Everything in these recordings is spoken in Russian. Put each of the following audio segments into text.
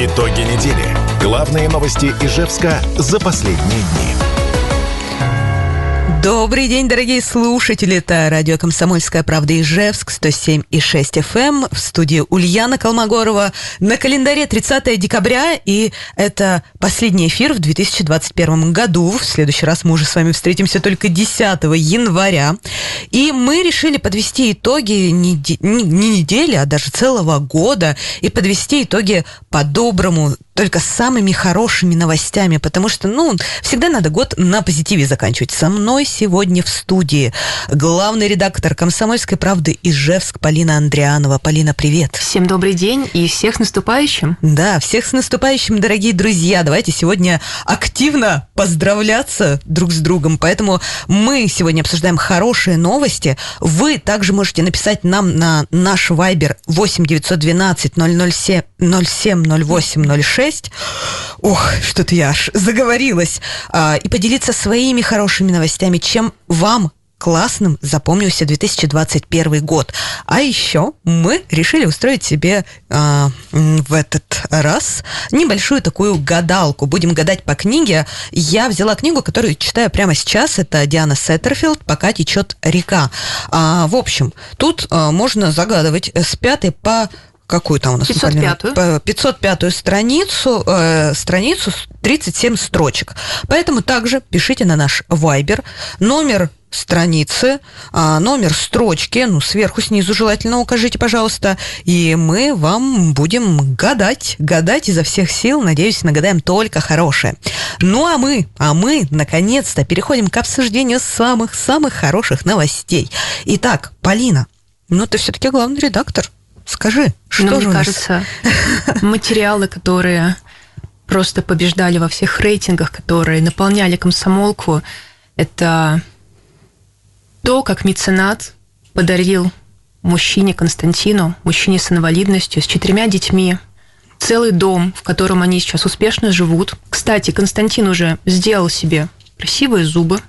Итоги недели. Главные новости Ижевска за последние дни. Добрый день, дорогие слушатели. Это радио «Комсомольская правда» Ижевск, 107 и 6 FM. Эм. В студии Ульяна Колмогорова. На календаре 30 декабря, и это последний эфир в 2021 году. В следующий раз мы уже с вами встретимся только 10 января. И мы решили подвести итоги не, не недели, а даже целого года, и подвести итоги по-доброму, только самыми хорошими новостями, потому что, ну, всегда надо год на позитиве заканчивать. Со мной сегодня в студии главный редактор «Комсомольской правды» Ижевск Полина Андрианова. Полина, привет. Всем добрый день и всех с наступающим. Да, всех с наступающим, дорогие друзья. Давайте сегодня активно поздравляться друг с другом. Поэтому мы сегодня обсуждаем хорошие новости. Вы также можете написать нам на наш вайбер 8 912 007 07 08 06 6. Ох, что-то я аж заговорилась. А, и поделиться своими хорошими новостями, чем вам классным запомнился 2021 год. А еще мы решили устроить себе э, в этот раз небольшую такую гадалку. Будем гадать по книге. Я взяла книгу, которую читаю прямо сейчас. Это Диана Сеттерфилд «Пока течет река». А, в общем, тут а, можно загадывать с пятой по какую там у нас? 505-ю. 505-ю страницу, э, страницу 37 строчек. Поэтому также пишите на наш Viber номер страницы, а, номер строчки, ну, сверху, снизу желательно укажите, пожалуйста, и мы вам будем гадать, гадать изо всех сил, надеюсь, нагадаем только хорошее. Ну, а мы, а мы, наконец-то, переходим к обсуждению самых-самых хороших новостей. Итак, Полина, ну, ты все-таки главный редактор. Скажи, что Но же мне кажется, материалы, которые просто побеждали во всех рейтингах, которые наполняли комсомолку, это то, как меценат подарил мужчине Константину, мужчине с инвалидностью, с четырьмя детьми, целый дом, в котором они сейчас успешно живут. Кстати, Константин уже сделал себе красивые зубы.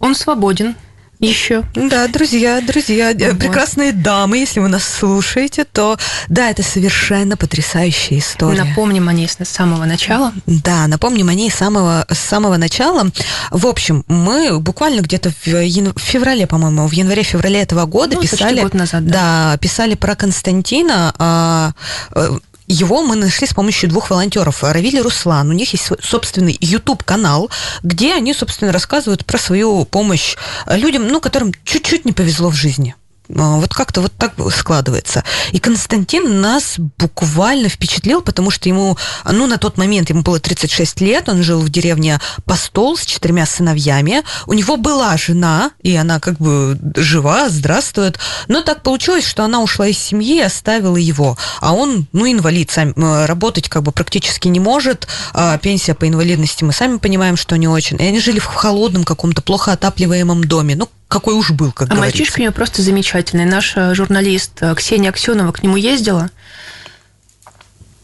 Он свободен, еще. Да, друзья, друзья, э, вот. прекрасные дамы, если вы нас слушаете, то да, это совершенно потрясающая история. Напомним о ней с самого начала. Да, напомним о ней с самого, с самого начала. В общем, мы буквально где-то в, в феврале, по-моему, в январе-феврале этого года ну, писали... год назад, да. да. писали про Константина, а, э, его мы нашли с помощью двух волонтеров, Равиль и Руслан. У них есть собственный YouTube-канал, где они, собственно, рассказывают про свою помощь людям, ну, которым чуть-чуть не повезло в жизни. А, вот как-то вот так складывается. И Константин нас буквально впечатлил, потому что ему, ну, на тот момент ему было 36 лет, он жил в деревне Постол с четырьмя сыновьями. У него была жена, и она как бы жива, здравствует. Но так получилось, что она ушла из семьи и оставила его. А он, ну, инвалид, сам, э, работать как бы практически не может. А пенсия по инвалидности мы сами понимаем, что не очень. И они жили в холодном каком-то плохо отапливаемом доме. Ну, какой уж был, как а говорится. мальчишка у него просто замечательный. Наш э, журналист э, Ксения Аксенова к нему ездила.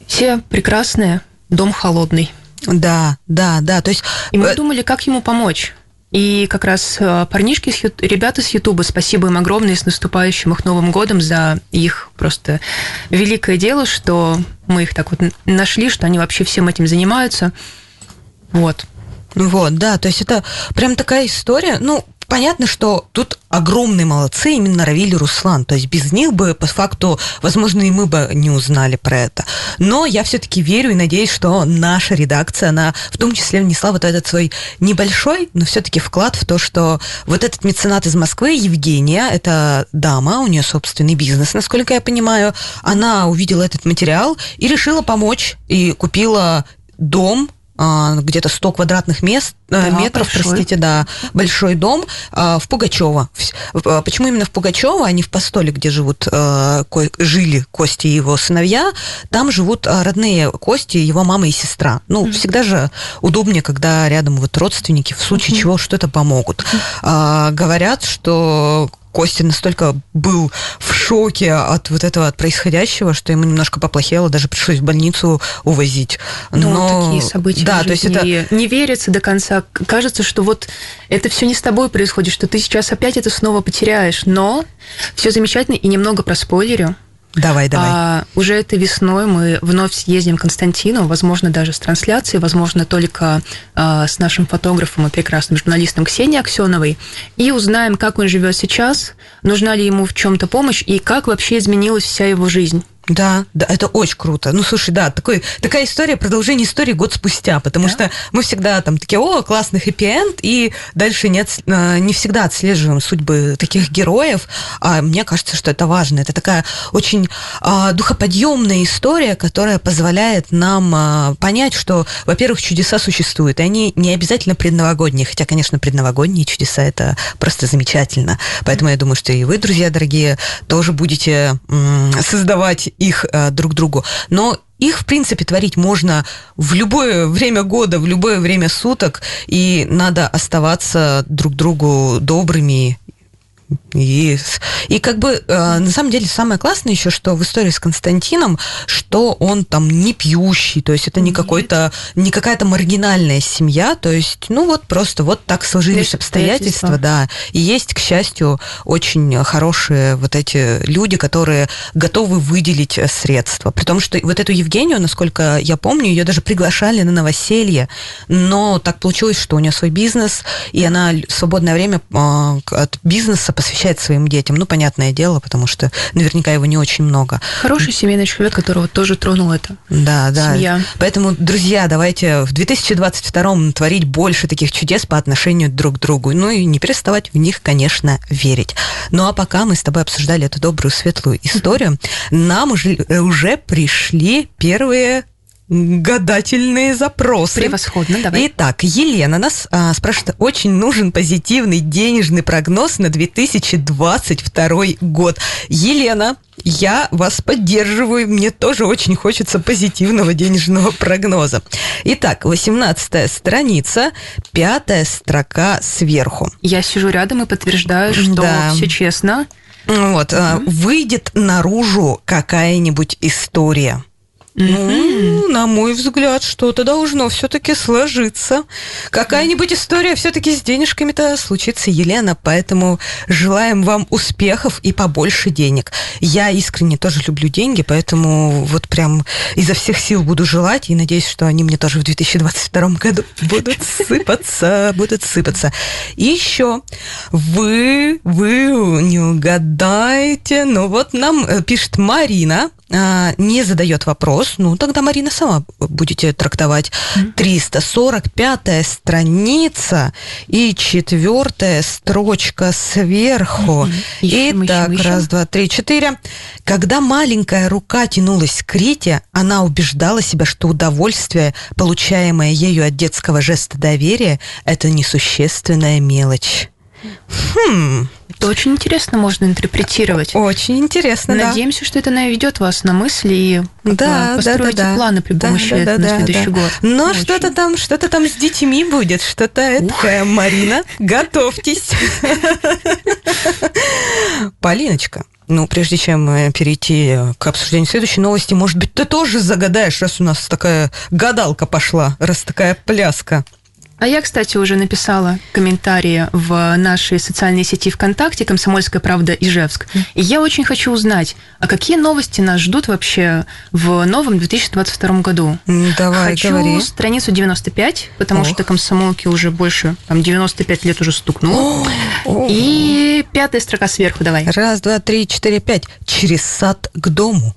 Все прекрасные, дом холодный. Да, да, да. То есть... И мы э, думали, как ему помочь. И как раз парнишки, ребята с Ютуба, спасибо им огромное с наступающим их Новым годом за их просто великое дело, что мы их так вот нашли, что они вообще всем этим занимаются. Вот. Вот, да, то есть это прям такая история, ну, понятно, что тут огромные молодцы именно Равиль и Руслан. То есть без них бы, по факту, возможно, и мы бы не узнали про это. Но я все-таки верю и надеюсь, что наша редакция, она в том числе внесла вот этот свой небольшой, но все-таки вклад в то, что вот этот меценат из Москвы, Евгения, это дама, у нее собственный бизнес, насколько я понимаю, она увидела этот материал и решила помочь, и купила дом где-то 100 квадратных мест, э, да, метров, большой. простите, да, большой дом а, в Пугачево. А, почему именно в Пугачево, а не в Постоле, где живут, жили Кости и его сыновья? Там живут родные Кости, его мама и сестра. Ну, mm-hmm. всегда же удобнее, когда рядом вот родственники, в случае mm-hmm. чего что-то помогут. Mm-hmm. Говорят, что Костя настолько был в шоке от вот этого, от происходящего, что ему немножко поплохело, даже пришлось в больницу увозить. Но, Но такие события да, то есть это... не верится до конца. Кажется, что вот это все не с тобой происходит, что ты сейчас опять это снова потеряешь. Но все замечательно и немного про спойлерю. Давай, давай. А, уже этой весной мы вновь съездим к Константину, возможно, даже с трансляцией, возможно, только а, с нашим фотографом и прекрасным журналистом Ксенией Аксеновой, и узнаем, как он живет сейчас, нужна ли ему в чем-то помощь и как вообще изменилась вся его жизнь. Да, да, это очень круто. Ну, слушай, да, такой, такая история, продолжение истории год спустя, потому да? что мы всегда там такие, о, классный хэппи-энд, и дальше не, от, э, не всегда отслеживаем судьбы таких героев, а мне кажется, что это важно. Это такая очень а, духоподъемная история, которая позволяет нам а, понять, что, во-первых, чудеса существуют, и они не обязательно предновогодние, хотя, конечно, предновогодние чудеса это просто замечательно. Поэтому я думаю, что и вы, друзья дорогие, тоже будете м- создавать их э, друг другу. Но их, в принципе, творить можно в любое время года, в любое время суток, и надо оставаться друг другу добрыми и, и как бы э, на самом деле самое классное еще, что в истории с Константином, что он там не пьющий, то есть это не какой-то, не какая-то маргинальная семья, то есть, ну вот просто вот так сложились обстоятельства, да. И есть, к счастью, очень хорошие вот эти люди, которые готовы выделить э, средства. При том, что вот эту Евгению, насколько я помню, ее даже приглашали на новоселье, но так получилось, что у нее свой бизнес, и она свободное время э, от бизнеса посвящает своим детям. Ну, понятное дело, потому что наверняка его не очень много. Хороший семейный человек, которого тоже тронул это. Да, да. Семья. Поэтому, друзья, давайте в 2022 творить больше таких чудес по отношению друг к другу. Ну и не переставать в них, конечно, верить. Ну а пока мы с тобой обсуждали эту добрую, светлую историю, нам уже, уже пришли первые гадательные запросы. Превосходно, давай. Итак, Елена нас а, спрашивает, очень нужен позитивный денежный прогноз на 2022 год. Елена, я вас поддерживаю, мне тоже очень хочется позитивного денежного прогноза. Итак, 18 страница, пятая строка сверху. Я сижу рядом и подтверждаю, что да. все честно. Вот, mm-hmm. выйдет наружу какая-нибудь история ну, на мой взгляд, что-то должно все-таки сложиться. Какая-нибудь история все-таки с денежками-то случится, Елена, поэтому желаем вам успехов и побольше денег. Я искренне тоже люблю деньги, поэтому вот прям изо всех сил буду желать и надеюсь, что они мне тоже в 2022 году будут сыпаться, будут сыпаться. И еще вы, вы не угадаете, ну вот нам э, пишет Марина, не задает вопрос, ну тогда Марина сама будете трактовать. 345 страница и четвертая строчка сверху. Ищем, Итак, раз, два, три, четыре. Когда маленькая рука тянулась к Рите, она убеждала себя, что удовольствие, получаемое ею от детского жеста доверия, это несущественная мелочь. Хм. Это очень интересно можно интерпретировать. Очень интересно, Надеемся, да. что это наведет вас на мысли и да, построите да, да, планы при помощи да, этого да, на следующий да. год. Но очень. что-то там, что-то там с детьми будет, что-то это, Марина, готовьтесь. Полиночка, ну, прежде чем перейти к обсуждению следующей новости, может быть, ты тоже загадаешь, раз у нас такая гадалка пошла, раз такая пляска. А я, кстати, уже написала комментарии в нашей социальной сети ВКонтакте «Комсомольская правда Ижевск». И я очень хочу узнать, а какие новости нас ждут вообще в новом 2022 году? Давай, хочу говори. страницу 95, потому Ох. что комсомолке уже больше, там, 95 лет уже стукнуло. И пятая строка сверху давай. Раз, два, три, четыре, пять. Через сад к дому.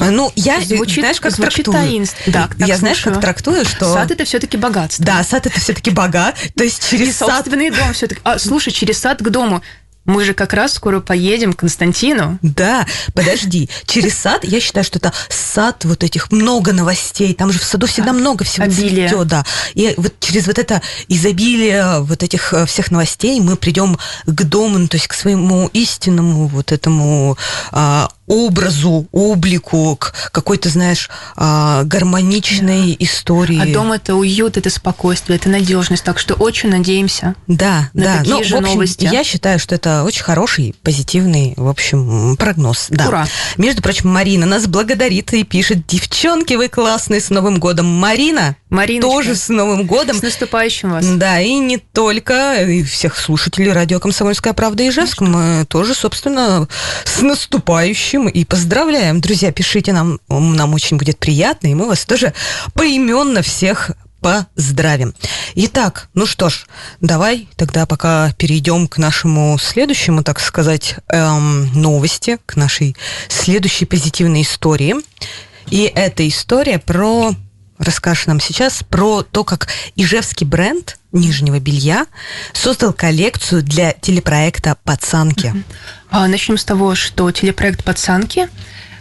Ну, я, звучит, знаешь, как звучит трактую. таинственно. Да, я, слушаю. знаешь, как трактую, что... Сад – это все-таки богатство. Да, сад – это все-таки богат. То есть через И сад... собственный дом все-таки. А, слушай, через сад к дому. Мы же как раз скоро поедем к Константину. Да, подожди. Через сад, я считаю, что это сад вот этих много новостей. Там же в саду всегда так, много всего обилие. цветет, да. И вот через вот это изобилие вот этих э, всех новостей мы придем к дому, ну, то есть к своему истинному вот этому а, образу, облику, к какой-то, знаешь, а, гармоничной да. истории. А дом это уют, это спокойствие, это надежность. Так что очень надеемся. Да, на да. Такие ну, же в общем, новости. Я считаю, что это очень хороший, позитивный, в общем, прогноз. Да. Ура! Между прочим, Марина нас благодарит и пишет: девчонки, вы классные с Новым годом. Марина, Мариночка, тоже с Новым годом. С наступающим вас. Да, и не только, и всех слушателей радио «Комсомольская правда» Ижевск мы тоже, собственно, с наступающим и поздравляем. Друзья, пишите нам, нам очень будет приятно, и мы вас тоже поименно всех поздравим. Итак, ну что ж, давай тогда пока перейдем к нашему следующему, так сказать, эм, новости, к нашей следующей позитивной истории. И эта история про расскажешь нам сейчас про то, как ижевский бренд нижнего белья создал коллекцию для телепроекта «Пацанки». А, начнем с того, что телепроект «Пацанки»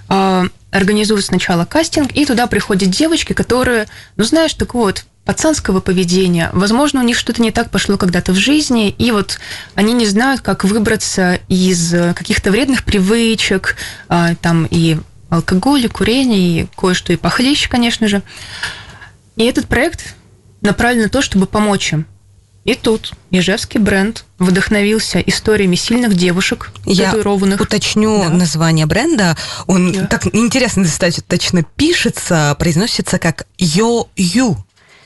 а, организует сначала кастинг, и туда приходят девочки, которые, ну знаешь, так вот, пацанского поведения. Возможно, у них что-то не так пошло когда-то в жизни, и вот они не знают, как выбраться из каких-то вредных привычек, а, там и алкоголь, и курение, и кое-что и похлеще, конечно же. И этот проект направлен на то, чтобы помочь им. И тут Ижевский бренд вдохновился историями сильных девушек, Я татуированных. уточню да. название бренда. Он да. так интересно достаточно пишется, произносится как Йо-Ю.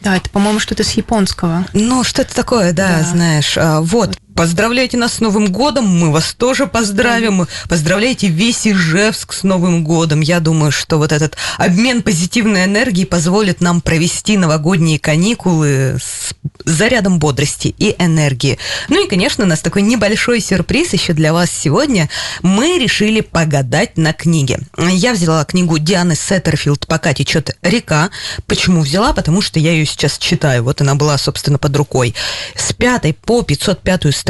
Да, это, по-моему, что-то с японского. Ну, что-то такое, да, да. знаешь. А, вот. Поздравляйте нас с Новым годом, мы вас тоже поздравим. Поздравляйте весь Ижевск с Новым годом. Я думаю, что вот этот обмен позитивной энергией позволит нам провести новогодние каникулы с зарядом бодрости и энергии. Ну и, конечно, у нас такой небольшой сюрприз еще для вас сегодня. Мы решили погадать на книге. Я взяла книгу Дианы Сеттерфилд «Пока течет река». Почему взяла? Потому что я ее сейчас читаю. Вот она была, собственно, под рукой. С пятой по 505 страницу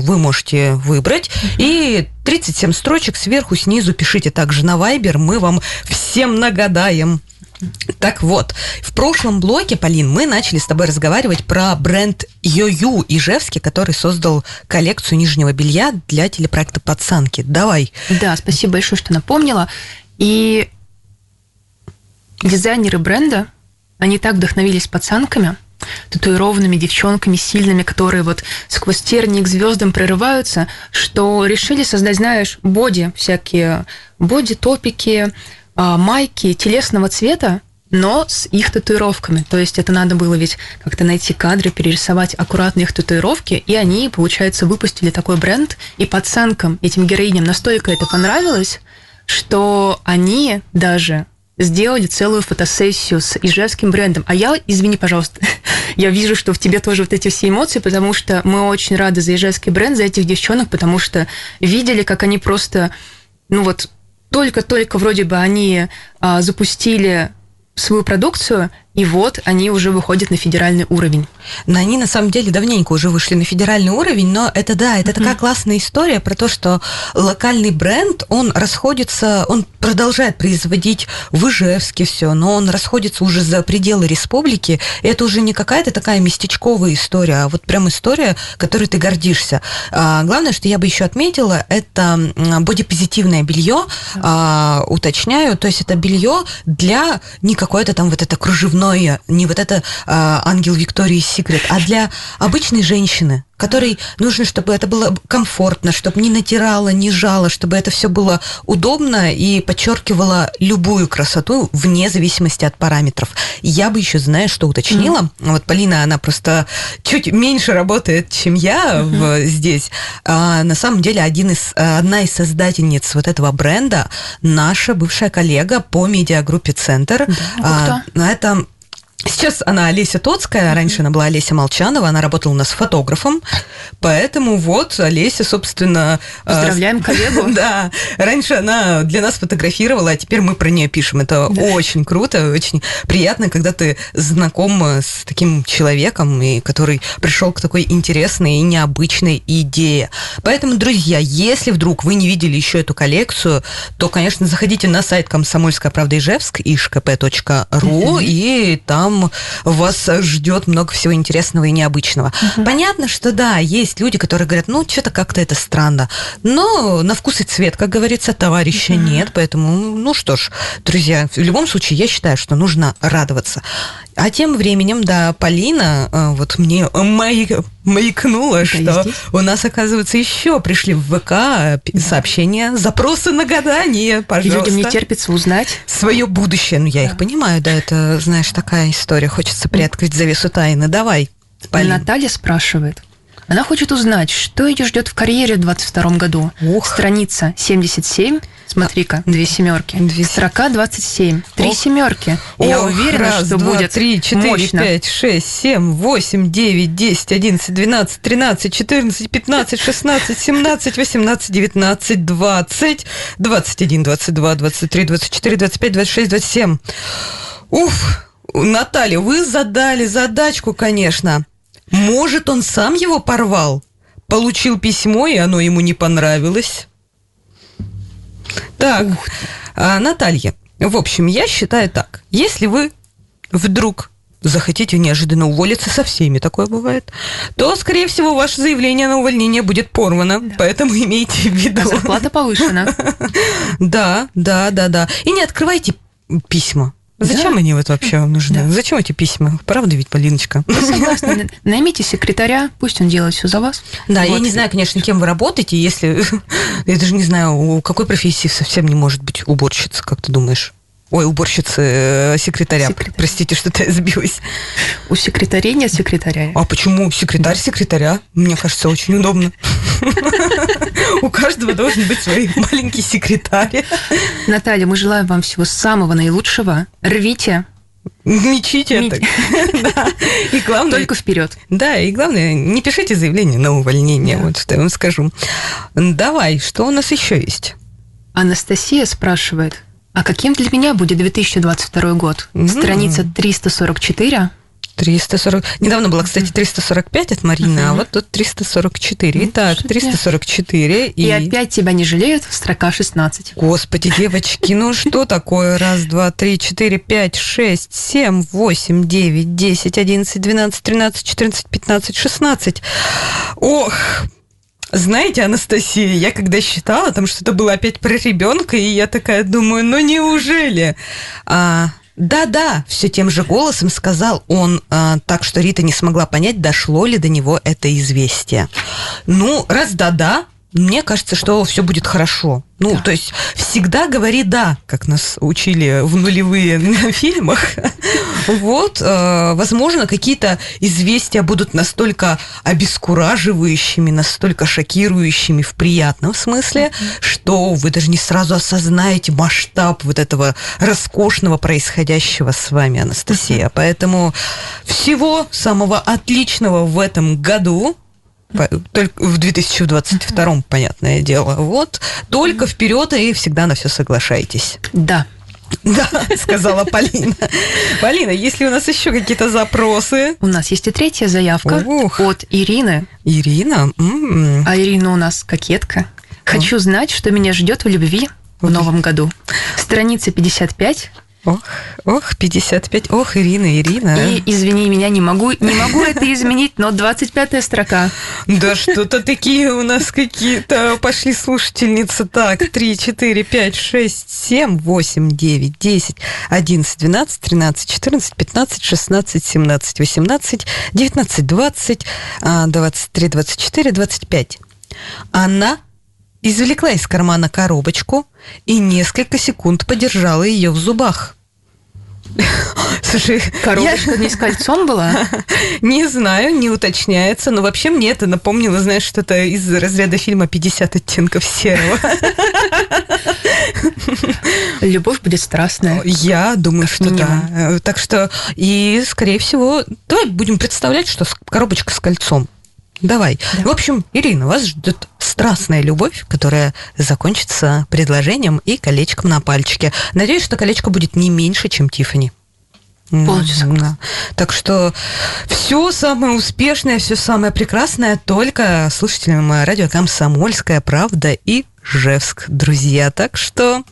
вы можете выбрать. И 37 строчек сверху, снизу пишите также на Viber. Мы вам всем нагадаем. Так вот, в прошлом блоке, Полин, мы начали с тобой разговаривать про бренд Йо-Ю Ижевский, который создал коллекцию нижнего белья для телепроекта «Пацанки». Давай. Да, спасибо большое, что напомнила. И дизайнеры бренда, они так вдохновились пацанками – татуированными девчонками сильными, которые вот сквозь тернии к звездам прорываются, что решили создать, знаешь, боди, всякие боди-топики, а, майки телесного цвета, но с их татуировками. То есть это надо было ведь как-то найти кадры, перерисовать аккуратно их татуировки, и они, получается, выпустили такой бренд, и пацанкам, этим героиням настолько это понравилось, что они даже сделали целую фотосессию с ижевским брендом. А я, извини, пожалуйста, я вижу, что в тебе тоже вот эти все эмоции, потому что мы очень рады за ижевский бренд, за этих девчонок, потому что видели, как они просто, ну вот, только-только вроде бы они а, запустили свою продукцию, и вот они уже выходят на федеральный уровень. Но они на самом деле давненько уже вышли на федеральный уровень, но это да, это mm-hmm. такая классная история про то, что локальный бренд, он расходится, он продолжает производить в Ижевске все, но он расходится уже за пределы республики. И это уже не какая-то такая местечковая история, а вот прям история, которой ты гордишься. А, главное, что я бы еще отметила, это бодипозитивное белье, а, уточняю, то есть это белье для не какое-то там вот это кружевное, не вот это а, ангел Виктории Секрет, а для обычной женщины, которой нужно, чтобы это было комфортно, чтобы не натирало, не жало, чтобы это все было удобно и подчеркивало любую красоту вне зависимости от параметров. Я бы еще, знаешь, что уточнила? Mm-hmm. Вот Полина, она просто чуть меньше работает, чем я mm-hmm. в, здесь. А, на самом деле, один из, одна из создательниц вот этого бренда наша бывшая коллега по медиагруппе «Центр». Да. А, это Сейчас она Олеся Тоцкая, раньше она была Олеся Молчанова, она работала у нас фотографом, поэтому вот Олеся, собственно... А, Поздравляем коллегу. Да, раньше она для нас фотографировала, а теперь мы про нее пишем. Это очень круто, очень приятно, когда ты знаком с таким человеком, и который пришел к такой интересной и необычной идее. Поэтому, друзья, если вдруг вы не видели еще эту коллекцию, то, конечно, заходите на сайт Комсомольская правда Ижевск, ишкп.ру, и там там вас ждет много всего интересного и необычного. Угу. Понятно, что да, есть люди, которые говорят, ну, что-то как-то это странно. Но на вкус и цвет, как говорится, товарища угу. нет. Поэтому, ну что ж, друзья, в любом случае, я считаю, что нужно радоваться. А тем временем, да, Полина э, вот мне май- маякнула, что у нас, оказывается, еще пришли в ВК пи- сообщения, запросы на гадание, пожалуйста. людям не терпится узнать. Свое будущее. Ну, я их понимаю, да, это, знаешь, такая история. Хочется приоткрыть завесу тайны. Давай, Полина. Наталья спрашивает. Она хочет узнать, что ее ждет в карьере в 22 году. Ух. Страница 77. Смотри-ка, две семерки. Две Строка 27. Три Ох. семерки. Я Ох, уверена, раз, что два, будет три, четыре, мощно. пять, шесть, семь, восемь, девять, десять, одиннадцать, двенадцать, тринадцать, четырнадцать, пятнадцать, шестнадцать, семнадцать, восемнадцать, девятнадцать, двадцать, двадцать один, двадцать два, двадцать три, двадцать четыре, двадцать пять, двадцать шесть, двадцать семь. Уф, Наталья, вы задали задачку, конечно. Может, он сам его порвал? Получил письмо, и оно ему не понравилось? Так, а, Наталья, в общем, я считаю так. Если вы вдруг захотите неожиданно уволиться, со всеми такое бывает, то, скорее всего, ваше заявление на увольнение будет порвано. Поэтому имейте в виду. А зарплата повышена. Да, да, да, да. И не открывайте письма. Зачем они вот вообще вам нужны? Да. Зачем эти письма? Правда ведь, Полиночка? Я согласна. Наймите секретаря, пусть он делает все за вас. Да, я Вот. не знаю, конечно, кем вы работаете, если... Я даже не знаю, у какой профессии совсем не может быть уборщица, как ты думаешь? Ой, уборщица, э, секретаря. Секретарь. Простите, что-то я сбилась. У секретарей нет секретаря. А почему секретарь секретаря? Мне кажется, очень удобно. У каждого должен быть свой маленький секретарь. Наталья, мы желаем вам всего самого наилучшего. Рвите Мечите. Да. И главное, только вперед. Да, и главное, не пишите заявление на увольнение, Да. вот что я вам скажу. Давай, что у нас еще есть? Анастасия спрашивает, а каким для меня будет 2022 год? М. Страница 344. 340. Недавно было, кстати, 345 от Марины, а Мгм. вот тут 344. Ну, Итак, что 344 и... И... опять тебя не жалеют, строка 16. Господи, девочки, ну что такое? Раз, два, три, четыре, пять, шесть, семь, восемь, девять, десять, одиннадцать, двенадцать, тринадцать, четырнадцать, пятнадцать, шестнадцать. Ох, знаете, Анастасия, я когда считала, там что-то было опять про ребенка, и я такая думаю, ну неужели? А, да-да, все тем же голосом сказал он, а, так что Рита не смогла понять, дошло ли до него это известие. Ну, раз да-да, мне кажется, что все будет хорошо. Ну, Да. то есть всегда говори да, как нас учили в нулевые на фильмах. Вот, э, возможно, какие-то известия будут настолько обескураживающими, настолько шокирующими в приятном смысле, что вы даже не сразу осознаете масштаб вот этого роскошного происходящего с вами, Анастасия. Поэтому всего самого отличного в этом году. Только в 2022, понятное дело. Вот. Только вперед и всегда на все соглашайтесь. Да. Да, сказала Полина. Полина, если у нас еще какие-то запросы? У нас есть и третья заявка Ух. от Ирины. Ирина, м, А Ирина у нас кокетка. Хочу знать, что меня ждет в любви в новом году. Страница 55. Ох, ох, 55, ох, Ирина, Ирина. И, извини меня, не могу, не могу это изменить, но 25 строка. Да что-то такие у нас какие-то пошли слушательницы. Так, 3, 4, 5, 6, 7, 8, 9, 10, 11, 12, 13, 14, 15, 16, 17, 18, 19, 20, а, 23, 24, 25. Она извлекла из кармана коробочку и несколько секунд подержала ее в зубах. Слушай, я- Коробочка не с кольцом была? не знаю, не уточняется, но вообще мне это напомнило, знаешь, что-то из разряда фильма «50 оттенков серого». Любовь будет страстная. Я думаю, что да. минимум. Э, Так что, и, скорее всего, давай будем представлять, что коробочка с кольцом. Давай. Да. В общем, Ирина, вас ждет страстная любовь, которая закончится предложением и колечком на пальчике. Надеюсь, что колечко будет не меньше, чем Тифани. Полностью согласна. Так что все самое успешное, все самое прекрасное только слушателям радио «Комсомольская правда» и Жевск, друзья. Так что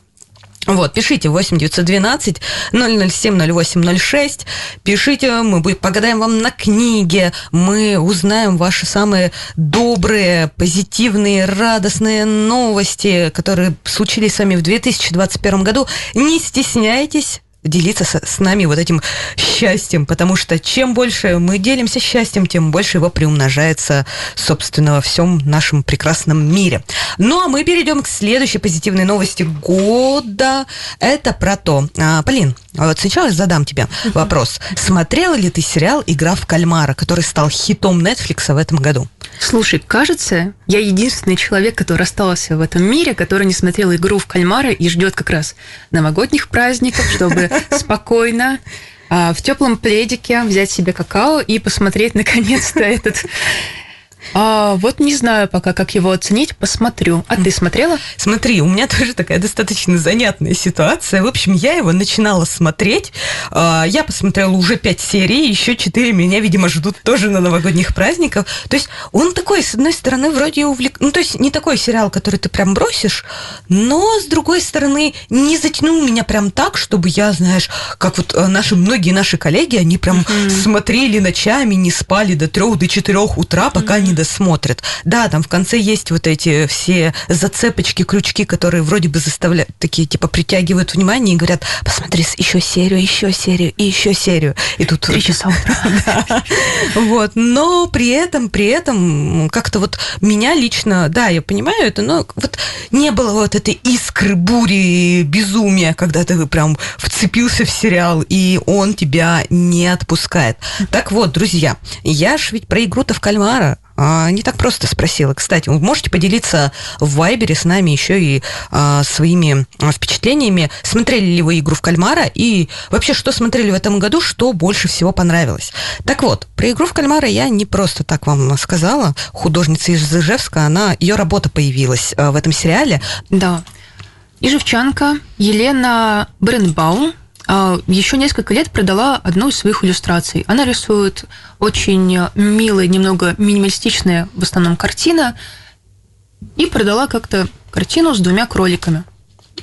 вот, пишите 8 912 007 0806. Пишите, мы будем, погадаем вам на книге, мы узнаем ваши самые добрые, позитивные, радостные новости, которые случились с вами в 2021 году. Не стесняйтесь, делиться с, с нами вот этим счастьем, потому что чем больше мы делимся счастьем, тем больше его приумножается, собственно, во всем нашем прекрасном мире. Ну, а мы перейдем к следующей позитивной новости года. Это про то, а, Полин, вот сначала задам тебе вопрос. Смотрела ли ты сериал «Игра в кальмара», который стал хитом Netflix в этом году? Слушай, кажется, я единственный человек, который остался в этом мире, который не смотрел игру в кальмара и ждет как раз новогодних праздников, чтобы спокойно а, в теплом пледике взять себе какао и посмотреть наконец-то этот а, вот не знаю пока, как его оценить, посмотрю. А ты смотрела? Смотри, у меня тоже такая достаточно занятная ситуация. В общем, я его начинала смотреть. А, я посмотрела уже пять серий, еще четыре меня, видимо, ждут тоже на новогодних праздниках. То есть он такой, с одной стороны, вроде увлек... Ну, то есть не такой сериал, который ты прям бросишь, но, с другой стороны, не затянул меня прям так, чтобы я, знаешь, как вот э, наши, многие наши коллеги, они прям mm-hmm. смотрели ночами, не спали до трех, до четырех утра, пока mm-hmm. Не досмотрят. Да, там в конце есть вот эти все зацепочки, крючки, которые вроде бы заставляют, такие типа притягивают внимание и говорят, посмотри еще серию, еще серию и еще серию. И тут... Три часа утра. Вот. Но при этом, при этом как-то вот меня лично, да, я понимаю это, но вот не было вот этой искры, бури, безумия, когда ты прям вцепился в сериал, и он тебя не отпускает. Так вот, друзья, я ж ведь про игру-то в кальмара а, не так просто спросила. Кстати, вы можете поделиться в Вайбере с нами еще и а, своими а, впечатлениями. Смотрели ли вы игру в кальмара и вообще, что смотрели в этом году, что больше всего понравилось? Так вот, про игру в кальмара я не просто так вам сказала. Художница из Ижевска, она, ее работа появилась в этом сериале. Да. Ижевчанка Елена Бренбаум еще несколько лет продала одну из своих иллюстраций. Она рисует очень милые, немного минималистичные в основном картины, и продала как-то картину с двумя кроликами.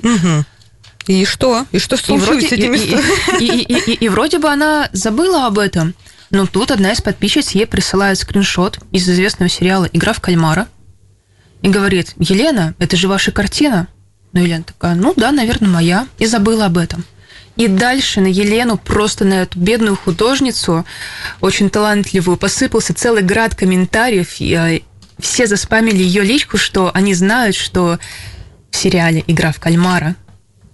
Угу. И что? И что случилось и вроде, с этими и, и, и, и, и вроде бы она забыла об этом, но тут одна из подписчиц ей присылает скриншот из известного сериала «Игра в кальмара» и говорит, Елена, это же ваша картина. Ну, Елена такая, ну да, наверное, моя. И забыла об этом. И дальше на Елену, просто на эту бедную художницу, очень талантливую, посыпался целый град комментариев. И, э, все заспамили ее личку, что они знают, что в сериале «Игра в кальмара»,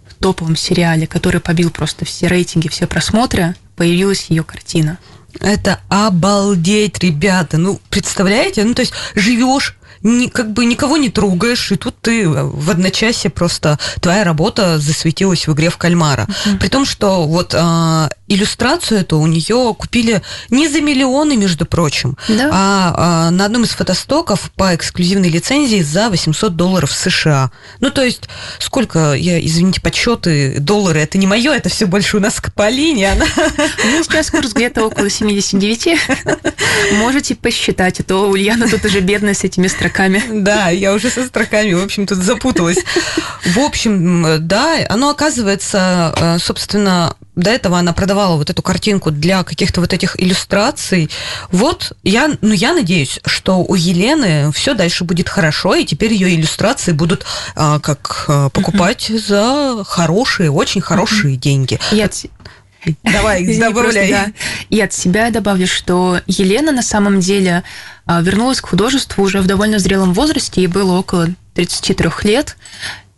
в топовом сериале, который побил просто все рейтинги, все просмотры, появилась ее картина. Это обалдеть, ребята. Ну, представляете? Ну, то есть живешь ни, как бы никого не трогаешь, и тут ты в одночасье просто твоя работа засветилась в игре в кальмара. Mm-hmm. При том, что вот а, иллюстрацию эту у нее купили не за миллионы, между прочим, да. а, а на одном из фотостоков по эксклюзивной лицензии за 800 долларов США. Ну, то есть, сколько, я, извините, подсчеты, доллары, это не мое, это все больше у нас к Полине. Она... У меня сейчас курс где-то около 79. Можете посчитать, а то Ульяна тут уже бедная с этими строками строками. Да, я уже со строками, в общем, тут запуталась. В общем, да, оно оказывается, э, собственно, до этого она продавала вот эту картинку для каких-то вот этих иллюстраций. Вот я, ну я надеюсь, что у Елены все дальше будет хорошо, и теперь ее иллюстрации будут а, как а, покупать uh-huh. за хорошие, очень хорошие uh-huh. деньги. Я Давай, добавляй. Просто, да. И от себя добавлю, что Елена на самом деле а, вернулась к художеству уже в довольно зрелом возрасте, ей было около 33 лет.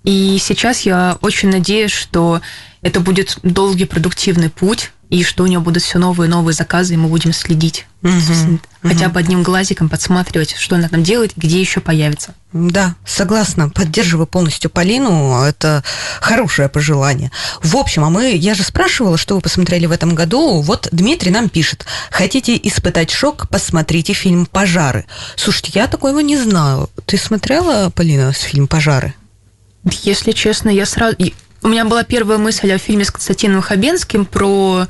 И сейчас я очень надеюсь, что это будет долгий продуктивный путь, и что у нее будут все новые и новые заказы, и мы будем следить. Угу, хотя бы одним глазиком подсматривать, что она там делает, где еще появится. Да, согласна, поддерживаю полностью Полину, это хорошее пожелание. В общем, а мы, я же спрашивала, что вы посмотрели в этом году, вот Дмитрий нам пишет, хотите испытать шок, посмотрите фильм «Пожары». Слушайте, я такого не знаю. Ты смотрела, Полина, фильм «Пожары»? Если честно, я сразу... У меня была первая мысль о фильме с Константином Хабенским про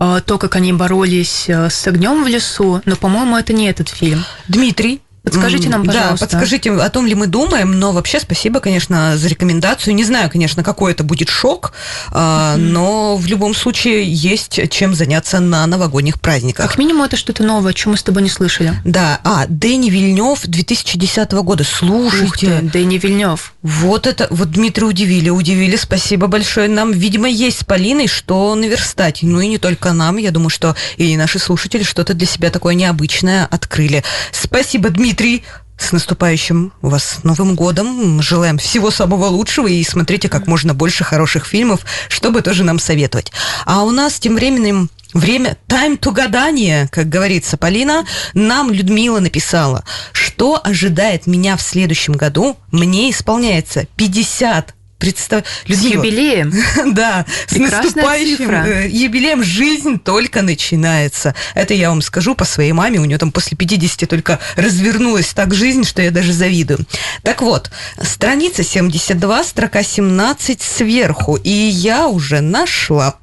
э, то, как они боролись э, с огнем в лесу, но, по-моему, это не этот фильм. Дмитрий, Подскажите нам, пожалуйста. Да, подскажите, о том ли мы думаем, но вообще спасибо, конечно, за рекомендацию. Не знаю, конечно, какой это будет шок, mm-hmm. но в любом случае есть чем заняться на новогодних праздниках. Как минимум это что-то новое, о чем мы с тобой не слышали. Да, а, Дэнни Вильнев 2010 года. Слушайте. Ух ты, Дэнни Вильнев. Вот это, вот Дмитрий удивили, удивили. Спасибо большое. Нам, видимо, есть с Полиной что наверстать. Ну и не только нам, я думаю, что и наши слушатели что-то для себя такое необычное открыли. Спасибо, Дмитрий Дмитрий, с наступающим вас Новым годом. Желаем всего самого лучшего и смотрите как можно больше хороших фильмов, чтобы тоже нам советовать. А у нас тем временем Время time to гадания, как говорится, Полина. Нам Людмила написала, что ожидает меня в следующем году. Мне исполняется 50 представ... С юбилеем. да, с наступающим цифра. Э, юбилеем жизнь только начинается. Это я вам скажу по своей маме. У нее там после 50 только развернулась так жизнь, что я даже завидую. Так вот, страница 72, строка 17 сверху. И я уже нашла.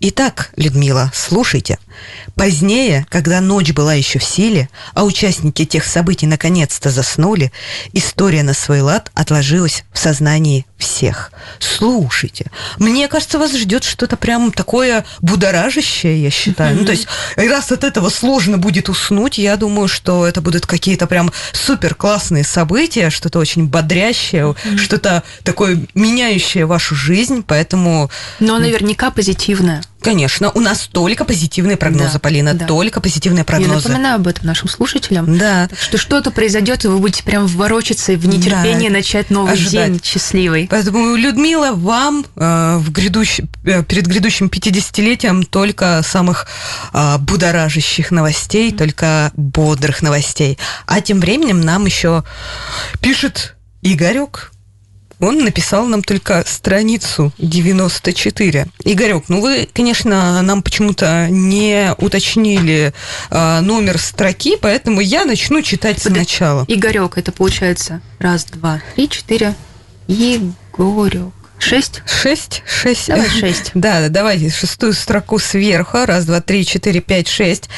Итак, Людмила, слушайте. Позднее, когда ночь была еще в силе, а участники тех событий наконец-то заснули, история на свой лад отложилась в сознании всех. Слушайте, мне кажется, вас ждет что-то прям такое будоражащее, я считаю. Ну, то есть, раз от этого сложно будет уснуть, я думаю, что это будут какие-то прям супер классные события, что-то очень бодрящее, что-то такое меняющее вашу жизнь, поэтому... Но наверняка позитивное. Конечно, у нас только позитивные прогнозы, да, Полина, да. только позитивные прогнозы. Я напоминаю об этом нашим слушателям. Да. Так что что-то произойдет, и вы будете прям ворочаться и в нетерпении да. начать новый Ожидать. день счастливый. Поэтому, Людмила, вам э, в грядущ... Э, перед грядущим 50-летием только самых э, будоражащих новостей, mm-hmm. только бодрых новостей. А тем временем нам еще пишет Игорек, он написал нам только страницу 94. Игорек, ну вы, конечно, нам почему-то не уточнили э, номер строки, поэтому я начну читать Под... сначала. Игорек, это получается раз, два, три, четыре. Егорек. Шесть? Шесть? Шесть. Давай шесть. Да, давайте шестую строку сверху. Раз, два, три, четыре, пять, шесть.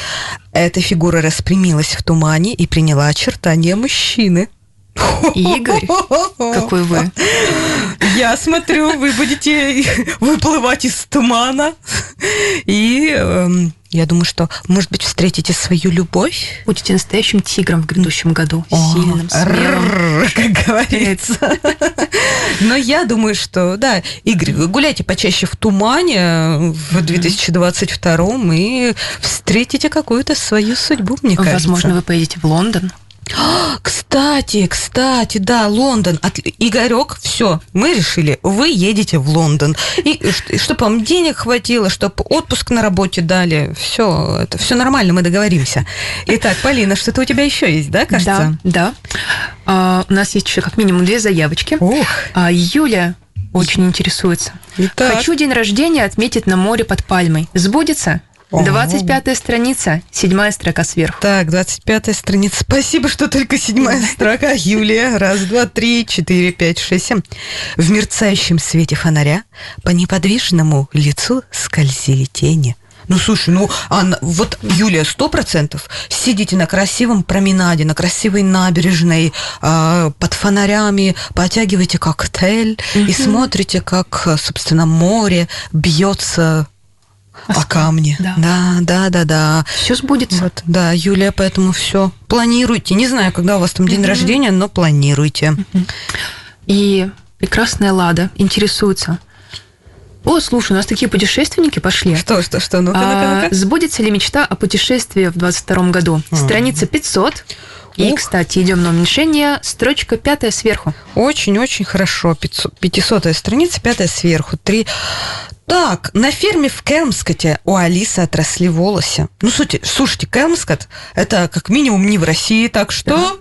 Эта фигура распрямилась в тумане и приняла очертания мужчины. Игорь, какой вы. Я смотрю, вы будете выплывать из тумана. И э, я думаю, что, может быть, встретите свою любовь. Будете настоящим тигром в грядущем году. О, Сильным, смелым. Как говорится. Но я думаю, что, да, Игорь, вы гуляйте почаще в тумане в 2022 и встретите какую-то свою судьбу, мне кажется. Возможно, вы поедете в Лондон. Кстати, кстати, да, Лондон. От... Игорек, все, мы решили, вы едете в Лондон. И чтобы вам денег хватило, чтобы отпуск на работе дали. Все, это все нормально, мы договоримся. Итак, Полина, что-то у тебя еще есть, да, кажется? Да, да. А, у нас есть еще как минимум две заявочки. Ух. А, Юля очень интересуется. Итак. Хочу день рождения отметить на море под пальмой. Сбудется? 25-я страница, седьмая строка сверху. Так, 25-я страница. Спасибо, что только седьмая строка. Юлия, раз, два, три, четыре, пять, шесть, семь. В мерцающем свете фонаря по неподвижному лицу скользили тени. Ну, слушай, ну, Анна, вот, Юлия, сто процентов сидите на красивом променаде, на красивой набережной, э, под фонарями, потягиваете коктейль mm-hmm. и смотрите, как, собственно, море бьется о камне. Да. да, да, да, да. Все сбудется. Вот, да, Юлия, поэтому все. Планируйте. Не знаю, когда у вас там день рождения, но планируйте. И прекрасная Лада интересуется. О, слушай, у нас такие путешественники пошли. Что, что, что? Ну-ка, ну-ка, ну-ка. Сбудется ли мечта о путешествии в 22 году? Страница 500. И, Ух. кстати, идем на уменьшение. Строчка пятая сверху. Очень-очень хорошо. 500 страница, пятая сверху. Три. Так, на ферме в Келмскоте у Алисы отросли волосы. Ну, сути, слушайте, Келмскот – это как минимум не в России, так что...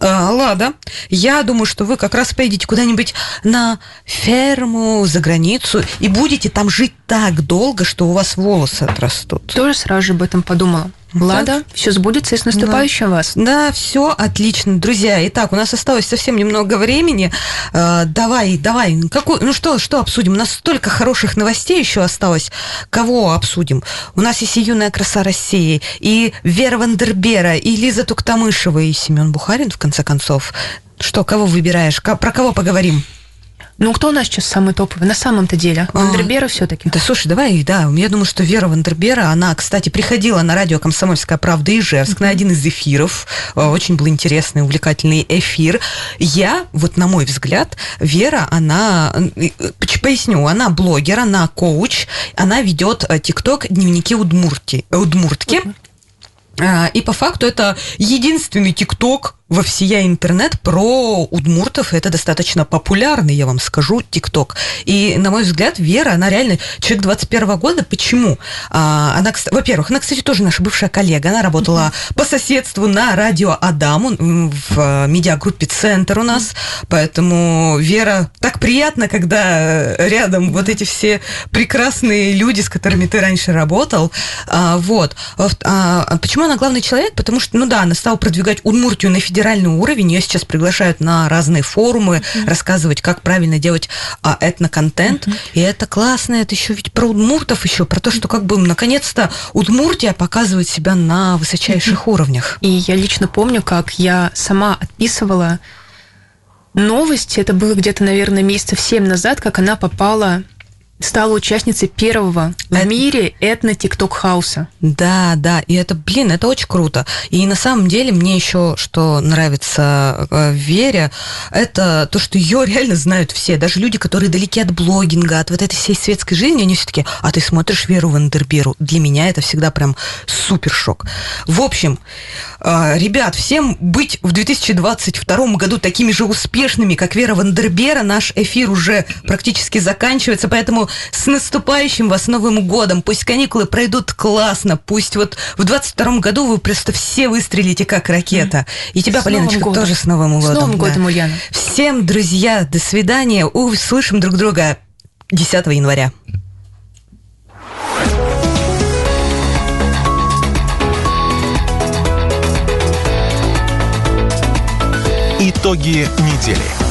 А, Лада, я думаю, что вы как раз поедете куда-нибудь на ферму, за границу, и будете там жить так долго, что у вас волосы отрастут. Тоже сразу же об этом подумала. Лада, все сбудется и с наступающим да. вас. Да, все отлично, друзья. Итак, у нас осталось совсем немного времени. Э, давай, давай, какой, ну что, что обсудим? У нас столько хороших новостей еще осталось. Кого обсудим? У нас есть и юная краса России, и Вера Вандербера, и Лиза Туктамышева, и Семен Бухарин, в конце концов. Что, кого выбираешь? Про кого поговорим? Ну, кто у нас сейчас самый топовый? На самом-то деле. А. Вандербера все-таки. Да, слушай, давай, да. Я думаю, что Вера Вандербера, она, кстати, приходила на радио «Комсомольская правда» Ижевск на один из эфиров. Э, очень был интересный, увлекательный эфир. Я, вот на мой взгляд, Вера, она, э, поясню, она блогер, она коуч, она ведет э, ТикТок «Дневники Удмурти, Удмуртки». И по факту это единственный ТикТок, во всея интернет про удмуртов. Это достаточно популярный, я вам скажу, ТикТок. И, на мой взгляд, Вера, она реально человек 21 года. Почему? А, она, во-первых, она, кстати, тоже наша бывшая коллега. Она работала по соседству на радио Адаму в медиагруппе «Центр» у нас. Поэтому, Вера, так приятно, когда рядом вот эти все прекрасные люди, с которыми ты раньше работал. А, вот. А, почему она главный человек? Потому что, ну да, она стала продвигать Удмуртию на федеральный уровень. Ее сейчас приглашают на разные форумы, mm-hmm. рассказывать, как правильно делать а, этноконтент. Mm-hmm. И это классно. Это еще ведь про удмуртов еще, про то, что как бы наконец-то Удмуртия показывает себя на высочайших mm-hmm. уровнях. И я лично помню, как я сама отписывала новости. Это было где-то, наверное, месяцев семь назад, как она попала стала участницей первого в это... мире этно-тикток-хауса. Да, да, и это, блин, это очень круто. И на самом деле мне еще, что нравится э, в Вере, это то, что ее реально знают все, даже люди, которые далеки от блогинга, от вот этой всей светской жизни, они все таки а ты смотришь Веру Вандерберу. Для меня это всегда прям супер шок. В общем, э, ребят, всем быть в 2022 году такими же успешными, как Вера Вандербера, наш эфир уже практически заканчивается, поэтому с наступающим вас Новым годом. Пусть каникулы пройдут классно. Пусть вот в 22 году вы просто все выстрелите как ракета. И тебя, с Полиночка, тоже с Новым годом. С Новым годом, да. Ульяна. Всем, друзья, до свидания. Услышим друг друга 10 января. Итоги недели.